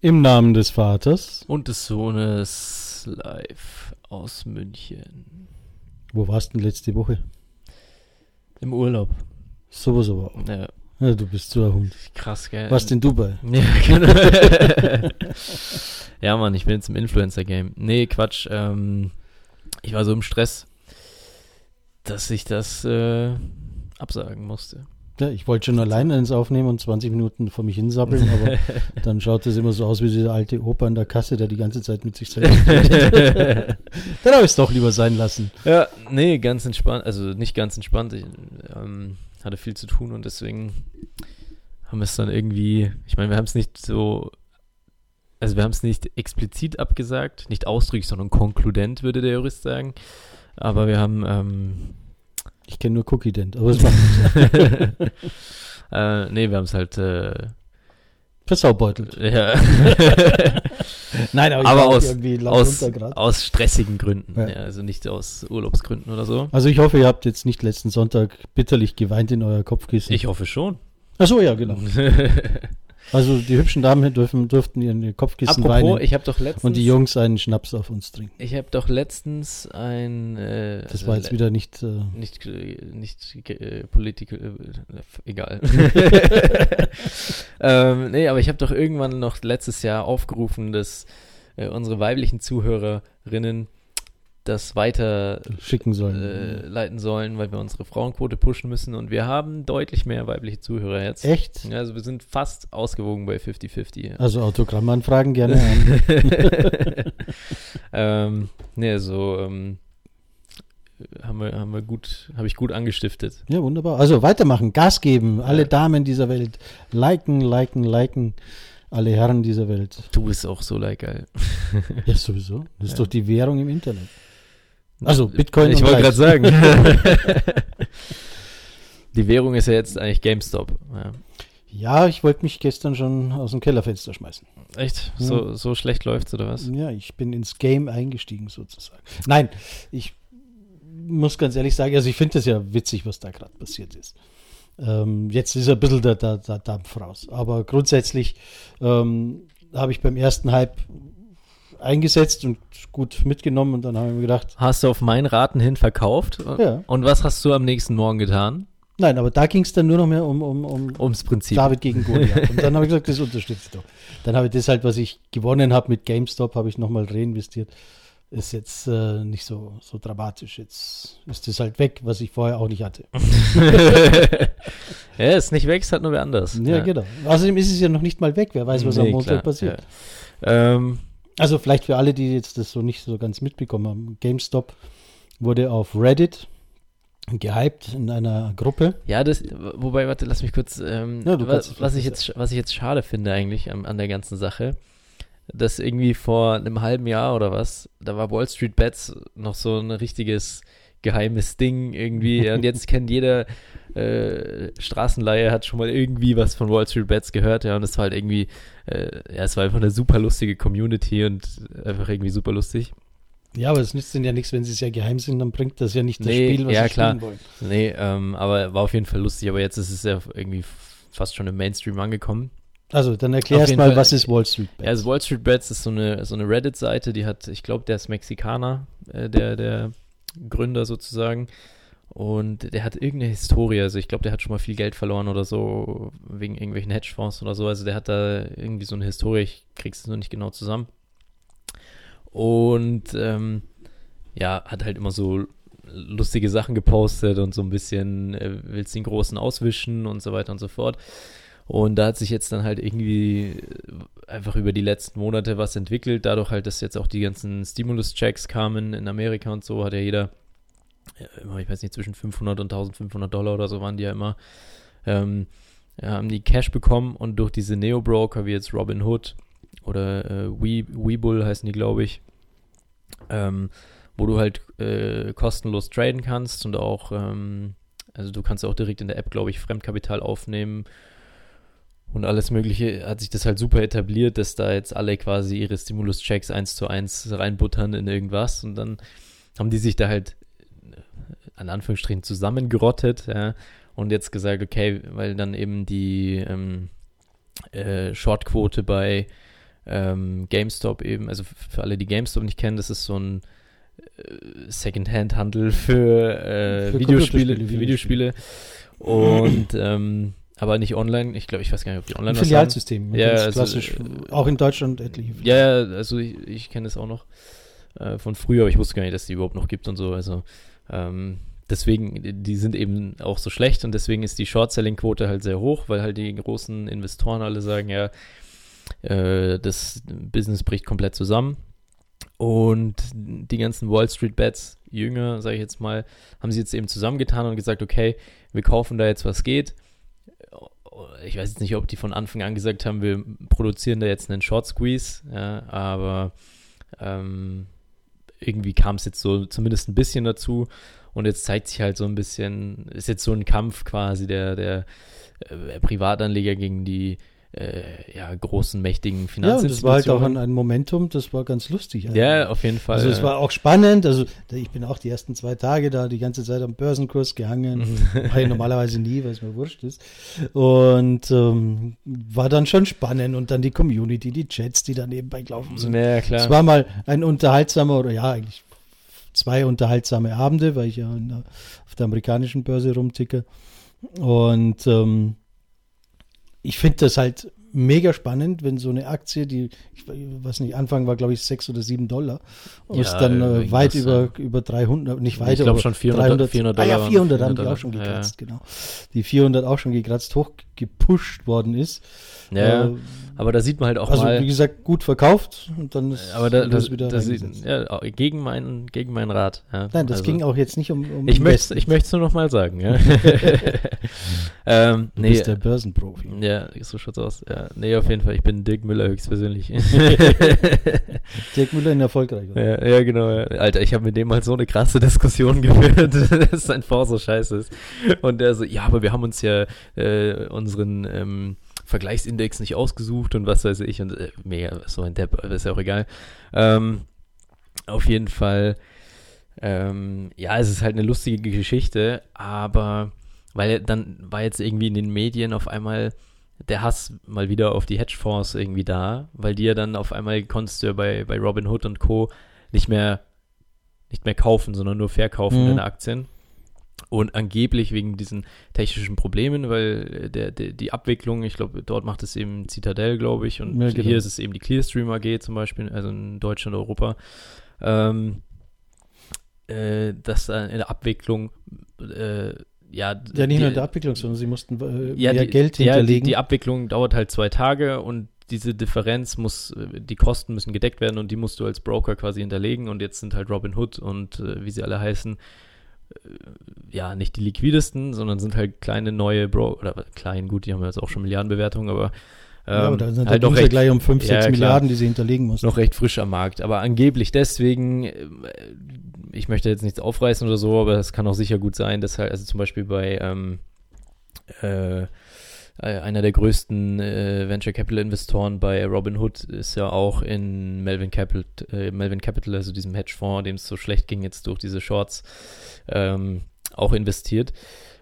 Im Namen des Vaters. Und des Sohnes live aus München. Wo warst du denn letzte Woche? Im Urlaub. Sowas aber auch. Ja, Ja, du bist so ein Hund. krass, gell? Warst in Dubai? Ja, genau. ja, Mann, ich bin jetzt im Influencer-Game. Nee, Quatsch. Ähm, ich war so im Stress, dass ich das äh, absagen musste. Ja, ich wollte schon alleine eins aufnehmen und 20 Minuten vor mich hinsappeln, aber dann schaut das immer so aus wie dieser alte Opa an der Kasse, der die ganze Zeit mit sich selbst redet. Dann habe ich es doch lieber sein lassen. Ja, nee, ganz entspannt. Also nicht ganz entspannt. Ich ähm, hatte viel zu tun und deswegen haben wir es dann irgendwie. Ich meine, wir haben es nicht so. Also wir haben es nicht explizit abgesagt, nicht ausdrücklich, sondern konkludent, würde der Jurist sagen. Aber wir haben. Ähm, Ich kenne nur Cookie Dent, aber es macht nichts. äh, nee, wir haben es halt. Äh, Versaubeutelt. ja, Nein, aber, ich aber war aus, aus, aus stressigen Gründen. Ja. Ja. also nicht aus Urlaubsgründen oder so. Also ich hoffe, ihr habt jetzt nicht letzten Sonntag bitterlich geweint in euer Kopfkissen. Ich hoffe schon. Ach so, ja, genau. Also die hübschen Damen dürfen, durften ihren Kopfkissen Apropos, weinen ich habe doch letztens. und die Jungs einen Schnaps auf uns trinken. Ich habe doch letztens ein. Äh, Das war jetzt wieder nicht... Äh, Nicht, äh, nicht äh, political, äh, egal. ähm, nee, aber ich habe doch irgendwann noch letztes Jahr aufgerufen, dass äh, unsere weiblichen Zuhörerinnen das weiter schicken sollen. äh, leiten sollen, weil wir unsere Frauenquote pushen müssen und wir haben deutlich mehr weibliche Zuhörer jetzt. Echt? Ja, also wir sind fast ausgewogen bei 50-50. Also Autogrammanfragen gerne an. ähm, nee, so ähm, haben wir, haben wir gut, habe ich gut angestiftet. Ja, wunderbar. Also weitermachen, Gas geben. Alle Ja. Damen dieser Welt liken, liken, liken. Alle Herren dieser Welt. Du bist auch so like geil. Ja, sowieso. Das ist doch die Währung im Internet. Also Bitcoin Ich wollte gerade sagen. Die Währung ist ja jetzt eigentlich GameStop. Ja. Ja, ich wollte mich gestern schon aus dem Kellerfenster schmeißen. Echt? So, so schlecht läuft's oder was? Ja, ich bin ins Game eingestiegen sozusagen. Nein, ich muss ganz ehrlich sagen, also ich finde das ja witzig, was da gerade passiert ist. Ähm, jetzt ist ein bisschen der, der, der Dampf raus. Aber grundsätzlich ähm, habe ich beim ersten Hype eingesetzt und gut mitgenommen und dann habe ich mir gedacht, Hast du auf meinen Raten hin verkauft? Ja. Und was hast du am nächsten Morgen getan? nein, aber da ging es dann nur noch mehr um, um, um Ums Prinzip. David gegen Goliath. Und dann habe ich gesagt, das unterstütze ich doch. Dann habe ich das halt, was ich gewonnen habe mit GameStop, habe ich nochmal reinvestiert. Ist jetzt äh, nicht so, so dramatisch. Jetzt ist das halt weg, was ich vorher auch nicht hatte. ja, ist nicht weg, es hat nur wer anders. Ja, genau. Außerdem ist es ja noch nicht mal weg. Wer weiß, was am Nee, Montag klar, passiert. Ja. Ähm, Also vielleicht für alle, die jetzt das so nicht so ganz mitbekommen haben. GameStop wurde auf Reddit gehypt in einer Gruppe. Ja, das, wobei, warte, lass mich kurz, ähm, Ja, du wa- kannst es was, ich jetzt, was ich jetzt schade finde eigentlich an, an der ganzen Sache, dass irgendwie vor einem halben Jahr oder was, da war Wall Street Bets noch so ein richtiges geheimes Ding irgendwie und jetzt kennt jeder äh, Straßenleihe hat schon mal irgendwie was von Wall Street Bets gehört, ja, und es war halt irgendwie, äh, ja, es war einfach eine super lustige Community und einfach irgendwie super lustig. Ja, aber es nützt ihnen ja nichts, wenn sie sehr geheim sind, dann bringt das ja nicht das Nee, Spiel, was ja, sie klar. spielen wollen. Nee, ähm, aber war auf jeden Fall lustig, aber jetzt ist es ja irgendwie fast schon im Mainstream angekommen. Also, dann erklär erst mal, Fall. was ist Wall Street Bets? Ja, also Wall Street Bets ist so eine, so eine Reddit-Seite, die hat, ich glaube, der ist Mexikaner, äh, der, der Gründer sozusagen. Und der hat irgendeine Historie, also ich glaube, der hat schon mal viel Geld verloren oder so, wegen irgendwelchen Hedgefonds oder so. Also der hat da irgendwie so eine Historie, ich krieg's nur nicht genau zusammen. Und ähm, ja, hat halt immer so lustige Sachen gepostet und so ein bisschen äh, willst den Großen auswischen und so weiter und so fort. Und da hat sich jetzt dann halt irgendwie äh, einfach über die letzten Monate was entwickelt. Dadurch halt, dass jetzt auch die ganzen Stimulus-Checks kamen in Amerika und so, hat ja jeder, immer, ich weiß nicht, zwischen 500 und 1500 Dollar oder so waren die ja immer, ähm, ja, haben die Cash bekommen und durch diese Neo-Broker wie jetzt Robinhood oder äh, We, Webull heißen die, glaube ich, ähm, wo du halt äh, kostenlos traden kannst und auch, ähm, also du kannst auch direkt in der App, glaube ich, Fremdkapital aufnehmen und alles Mögliche, hat sich das halt super etabliert, dass da jetzt alle quasi ihre Stimulus-Checks eins zu eins reinbuttern in irgendwas. Und dann haben die sich da halt äh, an Anführungsstrichen zusammengerottet, ja, und jetzt gesagt, okay, weil dann eben die ähm, äh, Shortquote bei ähm, GameStop eben, also für alle, die GameStop nicht kennen, das ist so ein äh, Secondhand-Handel für, äh, für Videospiele, für Videospiele. Und ähm, aber nicht online. Ich glaube, ich weiß gar nicht, ob die online Ein Filialsystem. Ja, also, klassisch. äh, auch in Deutschland etliche. Ja, ja, also ich, ich kenne es auch noch äh, von früher, aber ich wusste gar nicht, dass die überhaupt noch gibt und so. Also ähm, deswegen, die sind eben auch so schlecht und deswegen ist die Short-Selling-Quote halt sehr hoch, weil halt die großen Investoren alle sagen, ja, äh, das Business bricht komplett zusammen. Und die ganzen Wall Street Bets, Jünger, sage ich jetzt mal, haben sie jetzt eben zusammengetan und gesagt, okay, wir kaufen da jetzt, was geht. Ich weiß jetzt nicht, ob die von Anfang an gesagt haben, wir produzieren da jetzt einen Short Squeeze, ja, aber ähm, irgendwie kam es jetzt so zumindest ein bisschen dazu. Und jetzt zeigt sich halt so ein bisschen, ist jetzt so ein Kampf quasi der, der äh, Privatanleger gegen die äh, ja, großen, mächtigen Ja, und Finanzinstitutionen. das war halt auch ein, ein Momentum, das war ganz lustig. Ja, auf jeden Fall. Also es war auch spannend. Also ich bin auch die ersten zwei Tage da die ganze Zeit am Börsenkurs gehangen. Mhm. War ich normalerweise nie, weil es mir wurscht ist. Und ähm, war dann schon spannend. Und dann die Community, die Chats, die da nebenbei gelaufen sind. ja, klar. Es war mal ein unterhaltsamer oder ja, eigentlich zwei unterhaltsame Abende, weil ich ja auf der amerikanischen Börse rumticke. Und ähm, ich finde das halt mega spannend, wenn so eine Aktie, die, ich weiß nicht, Anfang war glaube ich sechs oder sieben Dollar, und Ja, ist dann äh, weit ja. über, über 300, nicht weiter, Ich glaube schon 400, 400 Dollar. Ah ja, waren 400 haben die auch schon Ja, ja. gekratzt, genau. Die 400 auch schon gekratzt, hochgepusht worden ist. Ja, Äh, aber da sieht man halt auch also mal. wie gesagt, gut verkauft und dann ist aber da, das, wieder das, ja, gegen meinen gegen meinen Rat. Ja. Nein, das Also, ging auch jetzt nicht um, um Ich möchte ich möchte es nur noch mal sagen. Ja. ähm, Du nee, bist der Börsenprofi. ja, so schaut's aus. Ja, nee, auf jeden Fall. Ich bin Dirk Müller höchstpersönlich. Dirk Müller in erfolgreich. oder? Ja, ja, genau. Ja. Alter, ich habe mit dem mal so eine krasse Diskussion geführt, dass sein Fonds so scheiße ist. Und der so, ja, aber wir haben uns ja äh, unseren ähm, Vergleichsindex nicht ausgesucht und was weiß ich. Und äh, mega, so ein Depp, aber ist ja auch egal. Ähm, auf jeden Fall, ähm, ja, es ist halt eine lustige Geschichte, aber weil dann war jetzt irgendwie in den Medien auf einmal der Hass mal wieder auf die Hedgefonds irgendwie da, weil die ja dann auf einmal konntest du ja bei, bei Robin Hood und Co. nicht mehr nicht mehr kaufen, sondern nur verkaufen Mhm. deine Aktien. Und angeblich wegen diesen technischen Problemen, weil der, der, die Abwicklung, ich glaube, dort macht es eben Citadel, glaube ich, und Ja, genau. hier ist es eben die Clearstream AG zum Beispiel, also in Deutschland, Europa, ähm, äh, dass dann in der Abwicklung äh, ja, Ja, nicht nur in die- der Abwicklung, sondern sie mussten äh, ja, mehr die, Geld ja, die, hinterlegen. die Abwicklung dauert halt zwei Tage und diese Differenz muss, äh, die Kosten müssen gedeckt werden und die musst du als Broker quasi hinterlegen und jetzt sind halt Robinhood und äh, wie sie alle heißen, äh, ja, nicht die liquidesten, sondern sind halt kleine neue Bro oder klein, gut, die haben jetzt auch schon Milliardenbewertungen, aber, ähm, ja, aber da, da halt ging noch es ja recht, gleich um 5, Ja, 6 klar. Milliarden, die sie hinterlegen mussten. noch recht frisch am Markt. Aber angeblich deswegen, äh, ich möchte jetzt nichts aufreißen oder so, aber es kann auch sicher gut sein, dass halt, also zum Beispiel bei ähm, äh, äh, einer der größten äh, Venture Capital Investoren bei Robinhood ist ja auch in Melvin Capital, äh, Melvin Capital, also diesem Hedgefonds, dem es so schlecht ging jetzt durch diese Shorts, ähm, auch investiert.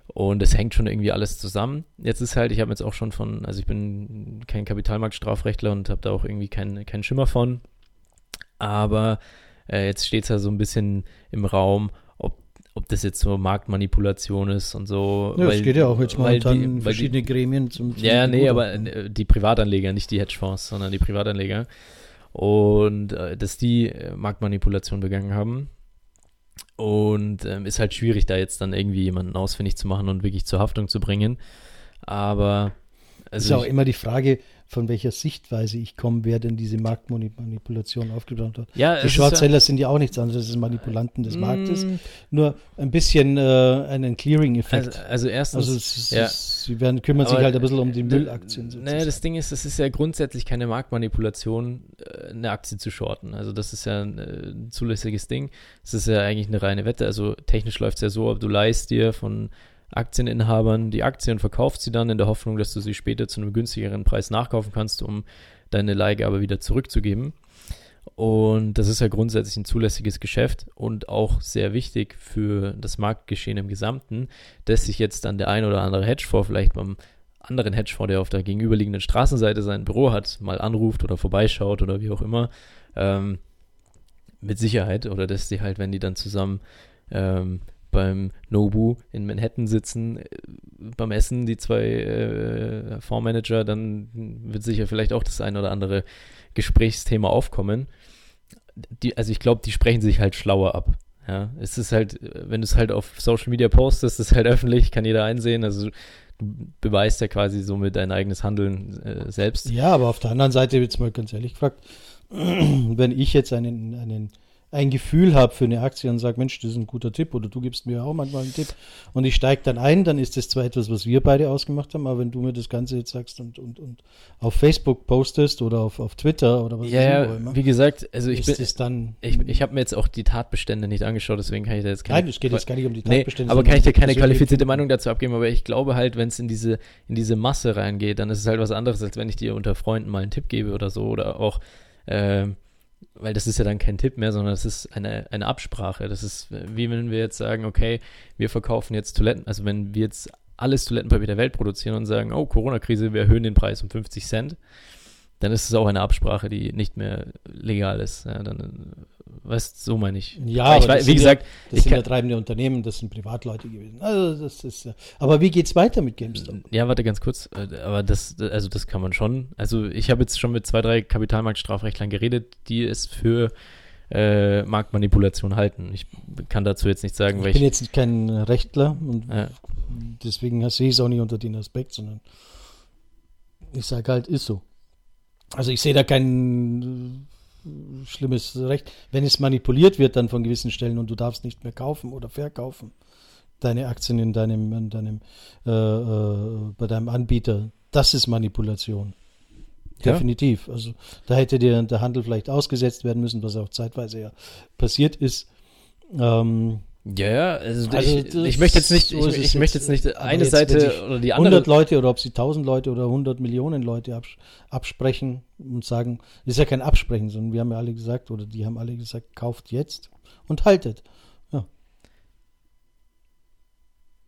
Und es hängt schon irgendwie alles zusammen. Jetzt ist halt, ich habe jetzt auch schon von, also ich bin kein Kapitalmarktstrafrechtler und habe da auch irgendwie keinen keinen Schimmer von. Aber äh, jetzt steht es ja so ein bisschen im Raum, ob, ob das jetzt so Marktmanipulation ist und so. ja, es geht ja auch jetzt weil die- in weil verschiedene Gremien zum, zum ja, nee, aber äh, die Privatanleger, nicht die Hedgefonds, sondern die Privatanleger. Und äh, dass die äh, Marktmanipulation begangen haben. Und ähm, ist halt schwierig, da jetzt dann irgendwie jemanden ausfindig zu machen und wirklich zur Haftung zu bringen. Aber Es ist also auch immer die Frage, von welcher Sichtweise ich komme, wer denn diese Marktmanipulation aufgebaut hat. ja, Die ist Shortseller sind ja auch nichts anderes als Manipulanten des ja, Marktes. Mm, Nur ein bisschen äh, einen Clearing-Effekt. Also, also erstens, Also, ist, ja. es, sie werden, kümmern sich halt ein bisschen um die Müllaktien. Naja, das Ding ist, es ist ja grundsätzlich keine Marktmanipulation, äh, eine Aktie zu shorten. Also das ist ja ein, äh, ein zulässiges Ding. Es ist ja eigentlich eine reine Wette. Also technisch läuft es ja so, ab du leihst dir von Aktieninhabern die Aktien, verkaufst sie dann in der Hoffnung, dass du sie später zu einem günstigeren Preis nachkaufen kannst, um deine Leihgabe wieder zurückzugeben. Und das ist ja grundsätzlich ein zulässiges Geschäft und auch sehr wichtig für das Marktgeschehen im Gesamten, dass sich jetzt dann der ein oder andere Hedgefonds vielleicht beim anderen Hedgefonds, der auf der gegenüberliegenden Straßenseite sein Büro hat, mal anruft oder vorbeischaut oder wie auch immer. Ähm, mit Sicherheit. Oder dass die halt, wenn die dann zusammen ähm, beim Nobu in Manhattan sitzen, äh, beim Essen, die zwei äh, Fondsmanager, dann wird sicher vielleicht auch das ein oder andere Gesprächsthema aufkommen. Die, also ich glaube, die sprechen sich halt schlauer ab. Ja, es ist halt, wenn du es halt auf Social Media postest, ist es halt öffentlich, kann jeder einsehen. Also du beweist ja quasi somit dein eigenes Handeln äh, selbst. Ja, aber auf der anderen Seite jetzt mal ganz ehrlich gefragt, wenn ich jetzt einen, einen ein Gefühl habe für eine Aktie und sage, Mensch, das ist ein guter Tipp oder du gibst mir auch manchmal einen Tipp und ich steige dann ein, dann ist das zwar etwas, was wir beide ausgemacht haben, aber wenn du mir das Ganze jetzt sagst und, und, und auf Facebook postest oder auf, auf Twitter oder was ja, auch immer, wie gesagt, also ich bin, dann, ich, ich habe mir jetzt auch die Tatbestände nicht angeschaut, deswegen kann ich da jetzt keine, Nein, es geht jetzt gar nicht um die Tatbestände. Nee, aber kann ich dir keine qualifizierte Meinung dazu abgeben, aber ich glaube halt, wenn es in diese, in diese Masse reingeht, dann ist es halt was anderes, als wenn ich dir unter Freunden mal einen Tipp gebe oder so oder auch, ähm, weil das ist ja dann kein Tipp mehr, sondern das ist eine, eine Absprache. Das ist wie wenn wir jetzt sagen, okay, wir verkaufen jetzt Toiletten, also wenn wir jetzt alles Toilettenpapier der Welt produzieren und sagen, oh, Corona-Krise, wir erhöhen den Preis um 50 Cent, dann ist es auch eine Absprache, die nicht mehr legal ist. Ja, dann Weißt so meine ich. Ja, ich weiß, wie gesagt, ja, das sind ja treibende Unternehmen, das sind Privatleute gewesen. Also das ist. Aber wie geht's weiter mit GameStop? Ja, warte ganz kurz. Äh, aber das, also das kann man schon. Also ich habe jetzt schon mit zwei, drei Kapitalmarktstrafrechtlern geredet, die es für äh, Marktmanipulation halten. Ich kann dazu jetzt nicht sagen, ich Ich bin jetzt kein Rechtler und ja. deswegen sehe ich es auch nicht unter den Aspekt, sondern ich sage halt, ist so. Also ich sehe da keinen schlimmes Recht. Wenn es manipuliert wird dann von gewissen Stellen und du darfst nicht mehr kaufen oder verkaufen, deine Aktien in deinem, in deinem äh, äh, bei deinem Anbieter, das ist Manipulation. Definitiv. Ja. Also da hätte dir der Handel vielleicht ausgesetzt werden müssen, was auch zeitweise ja passiert ist. Ähm, ja, ja, also, also ich, ich, möchte jetzt nicht, so ich, ich möchte jetzt nicht eine jetzt, Seite oder die andere. 100 Leute oder ob sie 1000 Leute oder 100 Millionen Leute abs absprechen und sagen, das ist ja kein Absprechen, sondern wir haben ja alle gesagt, oder die haben alle gesagt, kauft jetzt und haltet. Ja.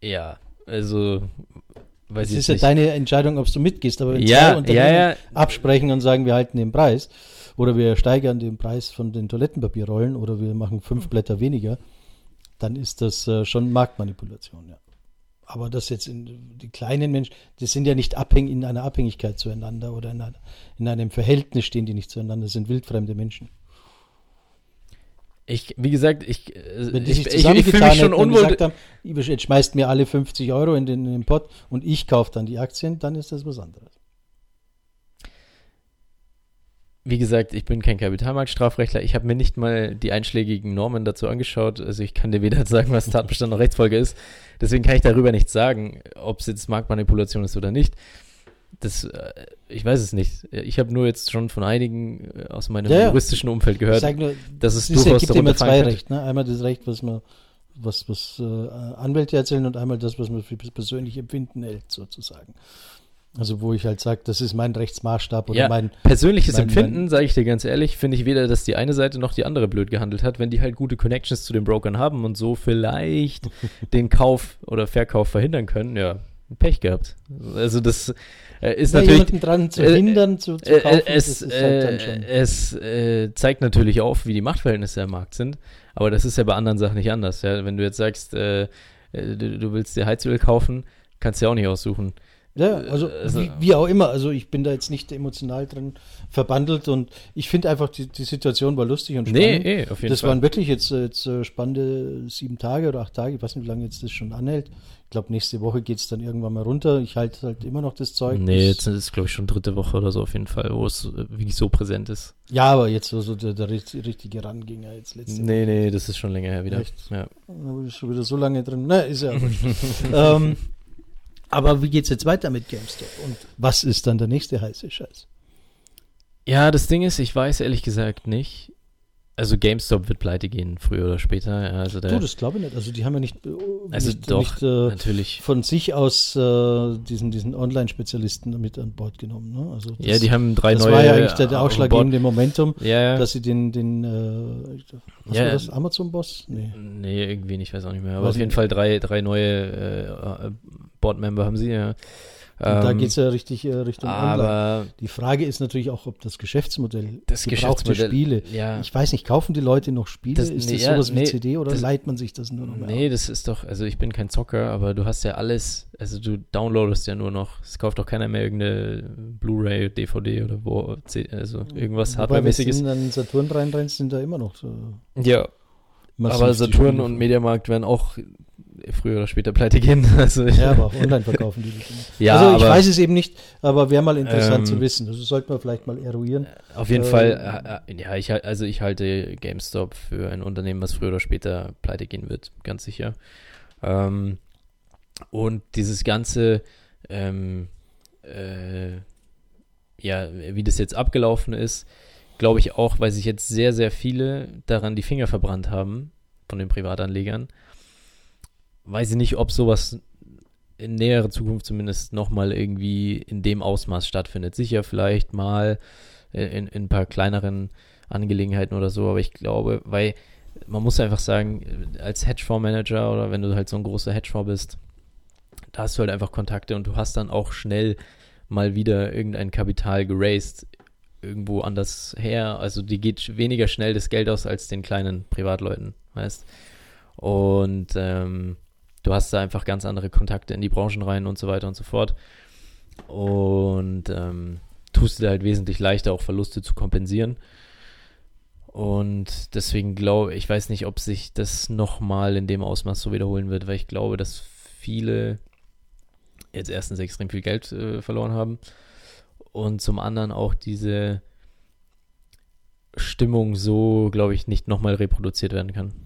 Ja, also, weiß Es ist ja deine Entscheidung, ob du mitgehst, aber wenn ja, zwei Unternehmen ja, ja. absprechen und sagen, wir halten den Preis, oder wir steigern den Preis von den Toilettenpapierrollen, oder wir machen fünf Blätter weniger, dann ist das äh, schon Marktmanipulation, ja. Aber das jetzt in, die kleinen Menschen, die sind ja nicht abhängig in einer Abhängigkeit zueinander oder in, einer, in einem Verhältnis stehen die nicht zueinander, das sind wildfremde Menschen. Ich, wie gesagt, ich, äh, wenn die ich, sich ich, ich fühle mich schon unwohl. Haben, jetzt schmeißt mir alle 50 Euro in den, in den Pott und ich kaufe dann die Aktien, dann ist das was anderes. Wie gesagt, ich bin kein Kapitalmarktstrafrechtler. Ich habe mir nicht mal die einschlägigen Normen dazu angeschaut. Also ich kann dir weder sagen, was Tatbestand noch Rechtsfolge ist. Deswegen kann ich darüber nichts sagen, ob es jetzt Marktmanipulation ist oder nicht. Das, äh, ich weiß es nicht. Ich habe nur jetzt schon von einigen äh, aus meinem ja, juristischen Umfeld gehört, nur, dass es durchaus es gibt immer zwei Rechte. Ne? Einmal das Recht, was man was, was äh, Anwälte erzählen und einmal das, was man für persönlich Empfinden hält, sozusagen. Also wo ich halt sage, das ist mein Rechtsmaßstab oder ja, mein persönliches mein, Empfinden, sage ich dir ganz ehrlich, finde ich weder, dass die eine Seite noch die andere blöd gehandelt hat, wenn die halt gute Connections zu den Brokern haben und so vielleicht den Kauf oder Verkauf verhindern können, ja, Pech gehabt. Also das äh, ist Bei natürlich dran zu äh, hindern, zu, zu äh, kaufen, es, halt es äh, zeigt natürlich auf, wie die Machtverhältnisse am Markt sind, aber das ist ja bei anderen Sachen nicht anders. Ja? Wenn du jetzt sagst, äh, äh, du, du willst dir Heizöl kaufen, kannst du ja auch nicht aussuchen ja, also, also wie, wie, auch immer. Also ich bin da jetzt nicht emotional drin verbandelt und ich finde einfach, die, die Situation war lustig und spannend. Nee, eh, auf jeden das Fall. waren wirklich jetzt, jetzt äh, spannende sieben Tage oder acht Tage. Ich weiß nicht, wie lange jetzt das schon anhält. Ich glaube, nächste Woche geht es dann irgendwann mal runter. Ich halte halt immer noch das Zeug. Nee, jetzt ist es, glaube ich, schon dritte Woche oder so auf jeden Fall, wo es äh, wirklich so präsent ist. Ja, aber jetzt so, so der, der richtige Ranginger jetzt letzte Nee, Woche. nee, das ist schon länger her wieder. Echt? Ja. Da bin ich schon wieder so lange drin. Na, ist ja ähm, aber wie geht es jetzt weiter mit GameStop? Und was ist dann der nächste heiße Scheiß? Ja, das Ding ist, ich weiß ehrlich gesagt nicht. Also GameStop wird pleite gehen, früher oder später. Also der, du, das glaube ich nicht. Also die haben ja nicht, äh, also nicht, doch, nicht äh, natürlich. von sich aus äh, diesen, diesen Online-Spezialisten mit an Bord genommen. Ne? Also das, ja, die haben drei das neue. Das war ja eigentlich der, der ausschlaggebende Momentum, ja, ja. dass sie den, den äh, was ja, war das, Amazon-Boss? Nee. nee, irgendwie nicht, ich weiß auch nicht mehr. Aber auf jeden Fall drei, drei neue äh, Board-Member haben sie, ja. Und da Ähm, geht es ja richtig äh, Richtung aber Die Frage ist natürlich auch, ob das Geschäftsmodell, Das gebrauchte Geschäftsmodell- Spiele, ja. ich weiß nicht, kaufen die Leute noch Spiele? Das- ist nee, das sowas wie nee, CD oder das- leiht man sich das nur noch mehr Nee, aus? das ist doch, also ich bin kein Zocker, aber du hast ja alles, also du downloadest ja nur noch, es kauft doch keiner mehr irgendeine Blu-ray, DVD oder wo, also irgendwas Hardware-mäßiges. Wenn du den Saturn reinrennst, sind da immer noch so Ja, aber Saturn und Mediamarkt werden auch früher oder später pleite gehen. Also, Ja, aber auch online verkaufen die immer. Ja, also ich aber- weiß es eben nicht, aber wäre mal interessant Ähm, zu wissen. Das sollte man vielleicht mal eruieren. Auf jeden Ähm, Fall, äh, äh, ja, ich, also ich halte GameStop für ein Unternehmen, was früher oder später pleite gehen wird, ganz sicher. Ähm, und dieses ganze, ähm, äh, ja, wie das jetzt abgelaufen ist, glaube ich auch, weil sich jetzt sehr, sehr viele daran die Finger verbrannt haben, von den Privatanlegern. Weiß ich nicht, ob sowas in näherer Zukunft zumindest nochmal irgendwie in dem Ausmaß stattfindet. Sicher vielleicht mal in, in ein paar kleineren Angelegenheiten oder so, aber ich glaube, weil man muss einfach sagen, als Hedgefondsmanager oder wenn du halt so ein großer Hedgefonds bist, da hast du halt einfach Kontakte und du hast dann auch schnell mal wieder irgendein Kapital geraced irgendwo anders her. Also die geht weniger schnell das Geld aus als den kleinen Privatleuten, weißt. Und ähm, du hast da einfach ganz andere Kontakte in die Branchen rein und so weiter und so fort. Und ähm, tust dir halt wesentlich leichter, auch Verluste zu kompensieren. Und deswegen glaube ich, weiß nicht, ob sich das nochmal in dem Ausmaß so wiederholen wird, weil ich glaube, dass viele jetzt erstens extrem viel Geld äh, verloren haben und zum anderen auch diese Stimmung so, glaube ich, nicht nochmal reproduziert werden kann.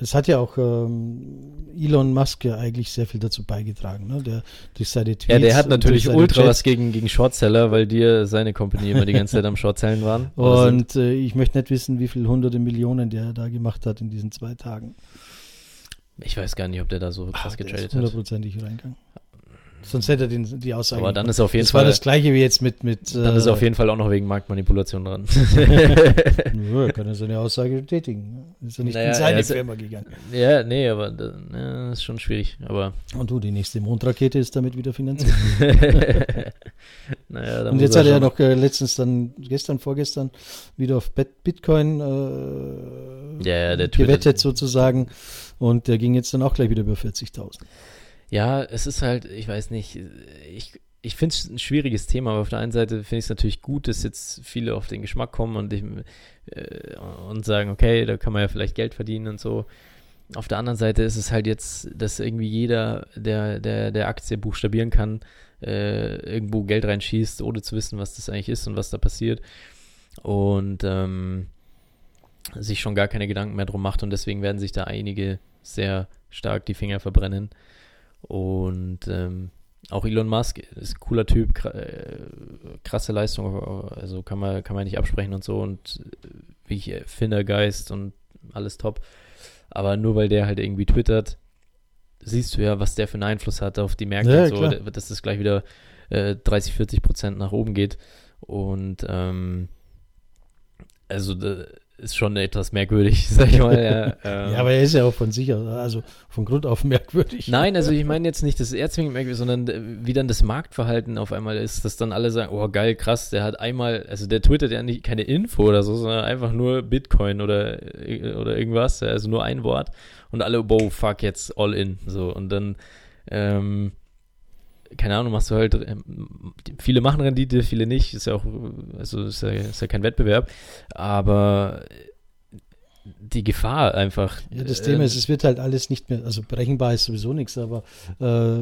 Es hat ja auch ähm, Elon Musk ja eigentlich sehr viel dazu beigetragen, ne? Der durch seine Tweets. Ja, der hat natürlich ultra Chats. was gegen, gegen Shortseller, weil dir seine Company immer die ganze Zeit am Shortzellen waren. Und äh, ich möchte nicht wissen, wie viele hunderte Millionen der da gemacht hat in diesen zwei Tagen. ich weiß gar nicht, ob der da so krass Ah, getradet hat. hundertdertprozentig reingegangen. Sonst hätte er den, die Aussage Aber dann ist auf jeden Das war Fall, das gleiche wie jetzt mit. mit dann ist äh, auf jeden Fall auch noch wegen Marktmanipulation dran. Nö, er kann er seine Aussage bestätigen. Ist ja nicht Naja, in seine er ist- Firma gegangen. ja, nee, aber das ja, ist schon schwierig. Aber Und du, die nächste Mondrakete ist damit wieder finanziert. naja, da Und jetzt hat er ja noch äh, letztens dann, gestern, vorgestern, wieder auf Bitcoin äh, Ja, ja, gewettet sozusagen. Und der ging jetzt dann auch gleich wieder über 40.000. Ja, es ist halt, ich weiß nicht, ich, ich finde es ein schwieriges Thema, aber auf der einen Seite finde ich es natürlich gut, dass jetzt viele auf den Geschmack kommen und, ich, äh, und sagen, okay, da kann man ja vielleicht Geld verdienen und so. Auf der anderen Seite ist es halt jetzt, dass irgendwie jeder, der, der, der Aktie buchstabieren kann, äh, irgendwo Geld reinschießt, ohne zu wissen, was das eigentlich ist und was da passiert. Und ähm, sich schon gar keine Gedanken mehr drum macht und deswegen werden sich da einige sehr stark die Finger verbrennen. Und ähm, auch Elon Musk ist ein cooler Typ, äh, krasse Leistung, also kann man, kann man nicht absprechen und so und äh, wie ich Findergeist und alles top. Aber nur weil der halt irgendwie twittert, siehst du ja, was der für einen Einfluss hat auf die Märkte Ja, und so, klar. dass das gleich wieder äh, 30, 40 Prozent nach oben geht. Und ähm, also da ist schon etwas merkwürdig, sag ich mal. Ja, ähm, Ja, aber er ist ja auch von sich aus, also von Grund auf merkwürdig. Nein, also ich meine jetzt nicht, dass er zwingend merkwürdig, sondern äh, wie dann das Marktverhalten auf einmal ist, dass dann alle sagen, oh geil, krass, der hat einmal, also der twittert ja nicht keine Info oder so, sondern einfach nur Bitcoin oder, äh, oder irgendwas, also nur ein Wort und alle, wow, fuck, jetzt all in, so und dann, ähm, keine Ahnung, machst du halt, ähm, viele machen Rendite, viele nicht, ist ja auch, also ist ja, ist ja kein Wettbewerb, aber die Gefahr einfach. Ja, das Thema ist, es wird halt alles nicht mehr, also berechenbar ist sowieso nichts, aber äh,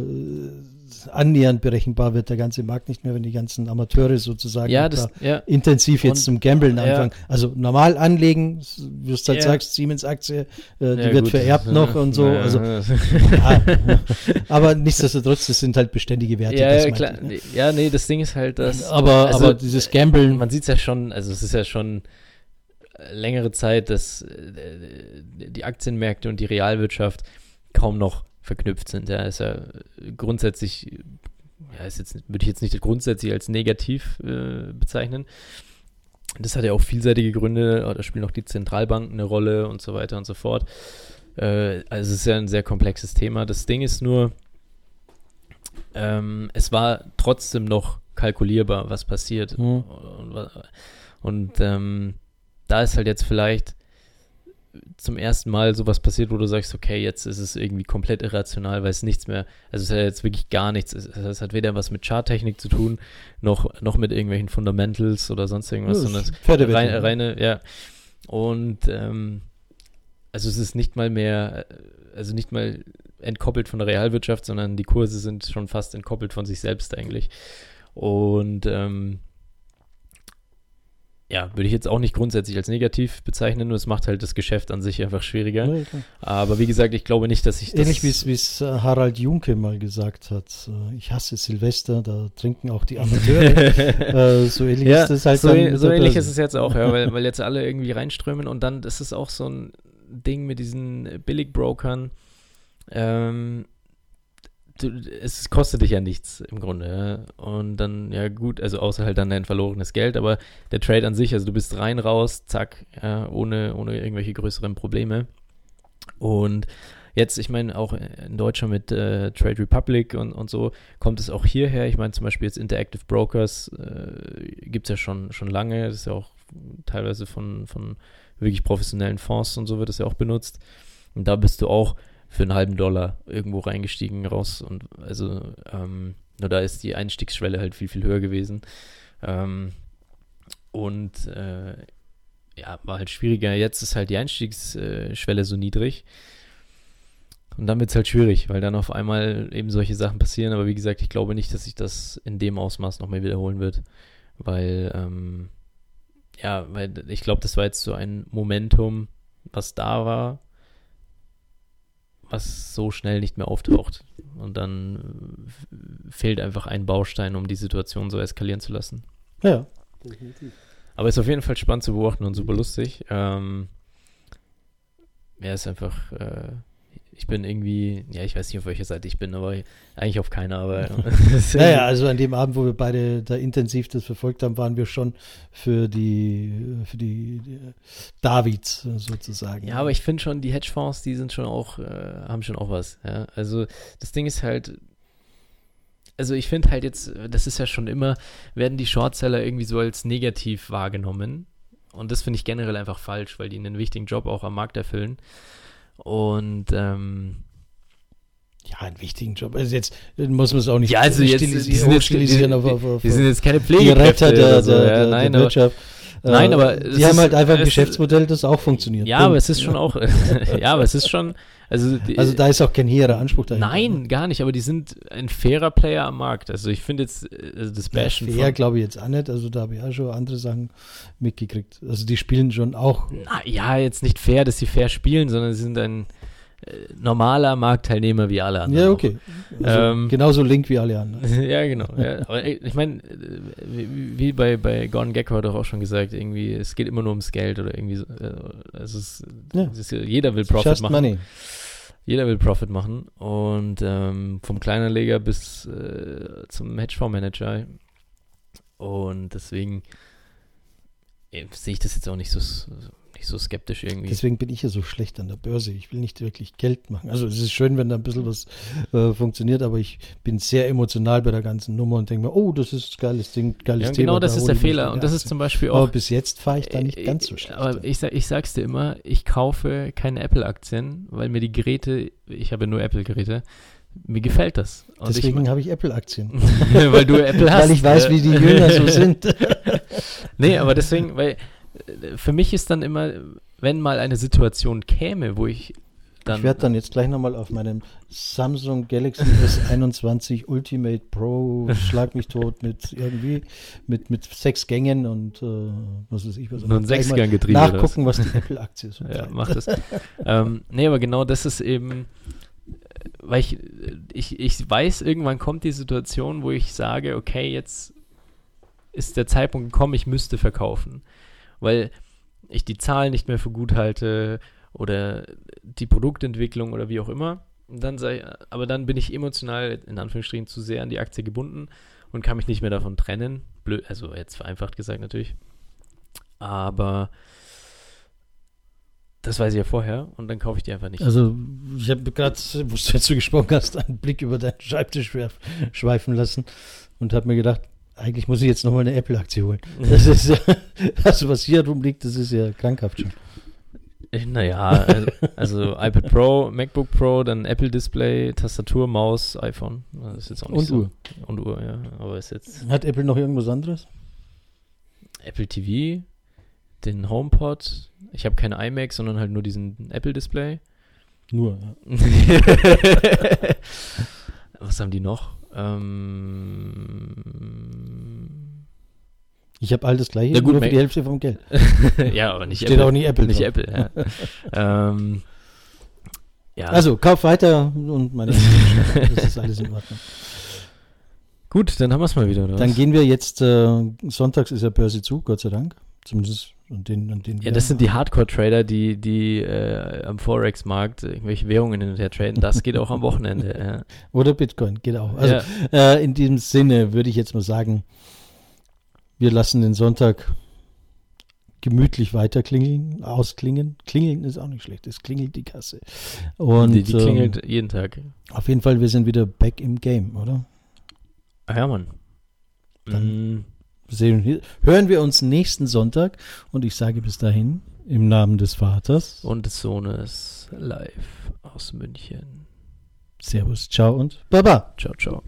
annähernd berechenbar wird der ganze Markt nicht mehr, wenn die ganzen Amateure sozusagen ja, da das, ja, intensiv jetzt Und- zum Gambeln anfangen. Also normal anlegen, wie du es halt sagst, Siemens-Aktie, äh, die wird gut. vererbt noch und so. Also, aber nichtsdestotrotz, das sind halt beständige Werte. ja, klar. ich, ne? Nee, Ja, nee, das Ding ist halt, dass. Aber, also, aber dieses Gambeln, Man sieht es ja schon, also es ist ja schon längere Zeit, dass äh, die Aktienmärkte und die Realwirtschaft kaum noch verknüpft sind. Ja, ist ja grundsätzlich, ja, ist jetzt, würde ich jetzt nicht grundsätzlich als negativ äh, bezeichnen. Das hat ja auch vielseitige Gründe, da spielen auch die Zentralbanken eine Rolle und so weiter und so fort. Äh, also es ist ja ein sehr komplexes Thema. Das Ding ist nur, ähm, es war trotzdem noch kalkulierbar, was passiert. Mhm. Und, und ähm, da ist halt jetzt vielleicht zum ersten Mal sowas passiert, wo du sagst, okay, jetzt ist es irgendwie komplett irrational, weil es nichts mehr, also es hat jetzt wirklich gar nichts, es, es hat weder was mit Charttechnik zu tun, noch, noch mit irgendwelchen Fundamentals oder sonst irgendwas, Ja, sondern es Pferdewette. reine, ja. Und ähm, also es ist nicht mal mehr, also nicht mal entkoppelt von der Realwirtschaft, sondern die Kurse sind schon fast entkoppelt von sich selbst eigentlich. Und ähm, ja, würde ich jetzt auch nicht grundsätzlich als negativ bezeichnen, nur es macht halt das Geschäft an sich einfach schwieriger. Ja. Aber wie gesagt, ich glaube nicht, dass ich das. Ähnlich wie es- äh, Harald Junke mal gesagt hat. äh, Ich hasse Silvester, da trinken auch die Amateure. äh, so ähnlich ja, ist es halt so, dann so ähnlich ist es jetzt auch, ja, weil, weil jetzt alle irgendwie reinströmen und dann ist es auch so ein Ding mit diesen Billigbrokern. Ähm, du, es kostet dich ja nichts im Grunde. Ja. Und dann, ja gut, also außer halt dann dein verlorenes Geld, aber der Trade an sich, also du bist rein, raus, zack, ja, ohne, ohne irgendwelche größeren Probleme. Und jetzt, ich meine, auch in Deutschland mit äh, Trade Republic und, und so, kommt es auch hierher. Ich meine, zum Beispiel jetzt Interactive Brokers äh, gibt es ja schon, schon lange. Das ist ja auch teilweise von, von wirklich professionellen Fonds und so wird das ja auch benutzt. Und da bist du auch für einen halben Dollar irgendwo reingestiegen, raus. Und also, ähm, nur da ist die Einstiegsschwelle halt viel, viel höher gewesen. Ähm, und äh, ja, war halt schwieriger. Jetzt ist halt die Einstiegsschwelle so niedrig. Und dann wird es halt schwierig, weil dann auf einmal eben solche Sachen passieren. Aber wie gesagt, ich glaube nicht, dass sich das in dem Ausmaß nochmal wiederholen wird. Weil, ähm, ja, weil ich glaube, das war jetzt so ein Momentum, was da war, was so schnell nicht mehr auftaucht. Und dann äh, fehlt einfach ein Baustein, um die Situation so eskalieren zu lassen. Ja. Aber ist auf jeden Fall spannend zu beobachten und super lustig. Ähm, ja, ist einfach, äh, ich bin irgendwie, ja, ich weiß nicht, auf welcher Seite ich bin, aber eigentlich auf keiner, aber Naja, also an dem Abend, wo wir beide da intensiv das verfolgt haben, waren wir schon für die, für die, die Davids sozusagen. Ja, aber ich finde schon, die Hedgefonds, die sind schon auch, äh, haben schon auch was. Ja? Also das Ding ist halt, also ich finde halt jetzt, das ist ja schon immer, werden die Shortseller irgendwie so als negativ wahrgenommen. Und das finde ich generell einfach falsch, weil die einen wichtigen Job auch am Markt erfüllen. Und ähm, Ja, einen wichtigen Job. Also jetzt muss man es auch nicht Ja, also jetzt, stilisi- die sind jetzt, die, auf, auf, auf, die sind jetzt keine die Pflegekräfte Retter der, so, der, ja, der, nein, der aber, Wirtschaft. Äh, Nein, aber die haben ist- halt einfach ein es- Geschäftsmodell, das auch funktioniert. ja, aber Punkt. es ist schon auch, ja, aber es ist schon, also, Also da ist auch kein hehrer Anspruch dahinter. nein, gar nicht, aber die sind ein fairer Player am Markt. Also ich finde jetzt, äh, also das Ja, Bashen fair von, glaube ich jetzt auch nicht. Also da habe ich auch schon andere Sachen mitgekriegt. Also die spielen schon auch. na, ja, jetzt nicht fair, dass sie fair spielen, sondern sie sind ein äh, normaler Marktteilnehmer wie alle anderen. Ja, okay. Also Ähm, genauso link wie alle anderen. ja, genau. Ja. Aber ich meine, äh, wie, bei, bei Gordon Gecko hat er auch schon gesagt, irgendwie, es geht immer nur ums Geld oder irgendwie so. äh, Es ist, Ja. es ist, jeder will Profit Just machen. money. Jeder will Profit machen. Und ähm, vom Kleinanleger bis äh, zum Hedgefondsmanager. Und deswegen äh, sehe ich das jetzt auch nicht so, nicht so skeptisch irgendwie. Deswegen bin ich ja so schlecht an der Börse. Ich will nicht wirklich Geld machen. Also es ist schön, wenn da ein bisschen was äh, funktioniert, aber ich bin sehr emotional bei der ganzen Nummer und denke mir, oh, das ist ein geiles Ding, geiles ja, Thema. genau das da ist der Fehler. Und das ist zum Beispiel Aber auch. bis jetzt fahre ich da nicht Äh, ganz so schlecht. Aber ich, ich sag's dir immer, ich kaufe keine Apple-Aktien, weil mir die Geräte, ich habe nur Apple-Geräte, mir gefällt das. Und Deswegen habe ich Apple-Aktien. ich, weil du Apple hast. Weil ich weiß, äh, wie die Jünger so sind. Nee, aber deswegen, weil äh, für mich ist dann immer, wenn mal eine Situation käme, wo ich dann. ich werde dann jetzt gleich nochmal auf meinem Samsung Galaxy S21 Ultimate Pro Schlag mich tot mit irgendwie mit, mit sechs Gängen und äh, was weiß ich was. Nur ein Sechsganggetriebe oder was? Nachgucken, was die Apple-Aktie ist. Ja, mach das. ähm, nee, aber genau das ist eben, weil ich, ich, ich weiß, irgendwann kommt die Situation, wo ich sage, okay, jetzt ist der Zeitpunkt gekommen, ich müsste verkaufen. Weil ich die Zahlen nicht mehr für gut halte oder die Produktentwicklung oder wie auch immer. Dann sei, aber dann bin ich emotional, in Anführungsstrichen, zu sehr an die Aktie gebunden und kann mich nicht mehr davon trennen. Blöd, also jetzt vereinfacht gesagt natürlich. Aber Das weiß ich ja vorher und dann kaufe ich die einfach nicht. Also, ich habe gerade, wo du dazu gesprochen hast, einen Blick über deinen Schreibtisch schweif- schweifen lassen und habe mir gedacht, eigentlich muss ich jetzt nochmal eine Apple-Aktie holen. Das ist ja, also was hier rumliegt, das ist ja krankhaft schon. Naja, also, also iPad Pro, MacBook Pro, dann Apple Display, Tastatur, Maus, iPhone. Das ist jetzt auch nicht Und so. Uhr. Und Uhr, ja. Aber ist jetzt Hat Apple noch irgendwas anderes? Apple TV, den HomePod. Ich habe keine iMac, sondern halt nur diesen Apple Display. Nur. Ja. Was haben die noch? Ähm, Ich habe all das gleiche, Na gut, nur für die Hälfte vom Geld. ja, aber nicht Steht Apple. auch nicht Apple Nicht drauf. Apple, ja. ähm, ja. Also, kauf weiter und meine das ist alles in Ordnung. gut, dann haben wir es mal wieder. Oder Dann gehen wir jetzt, äh, sonntags ist ja Börse zu, Gott sei Dank. Zumindest an den, an den Ja, das sind die Hardcore-Trader, die, die äh, am Forex-Markt irgendwelche Währungen hin und her traden. Das geht auch am Wochenende. Oder Bitcoin, geht auch. Also ja. äh, in diesem Sinne würde ich jetzt mal sagen, wir lassen den Sonntag gemütlich weiter klingeln, ausklingen. Klingeln ist auch nicht schlecht, es klingelt die Kasse. Und die, die ähm, klingelt jeden Tag. auf jeden Fall, wir sind wieder back im Game, oder? Ah ja, Mann. Dann- Mm, Sehen, hören wir uns nächsten Sonntag und ich sage bis dahin im Namen des Vaters. und des Sohnes live aus München. Servus, ciao und Baba. Ciao, ciao.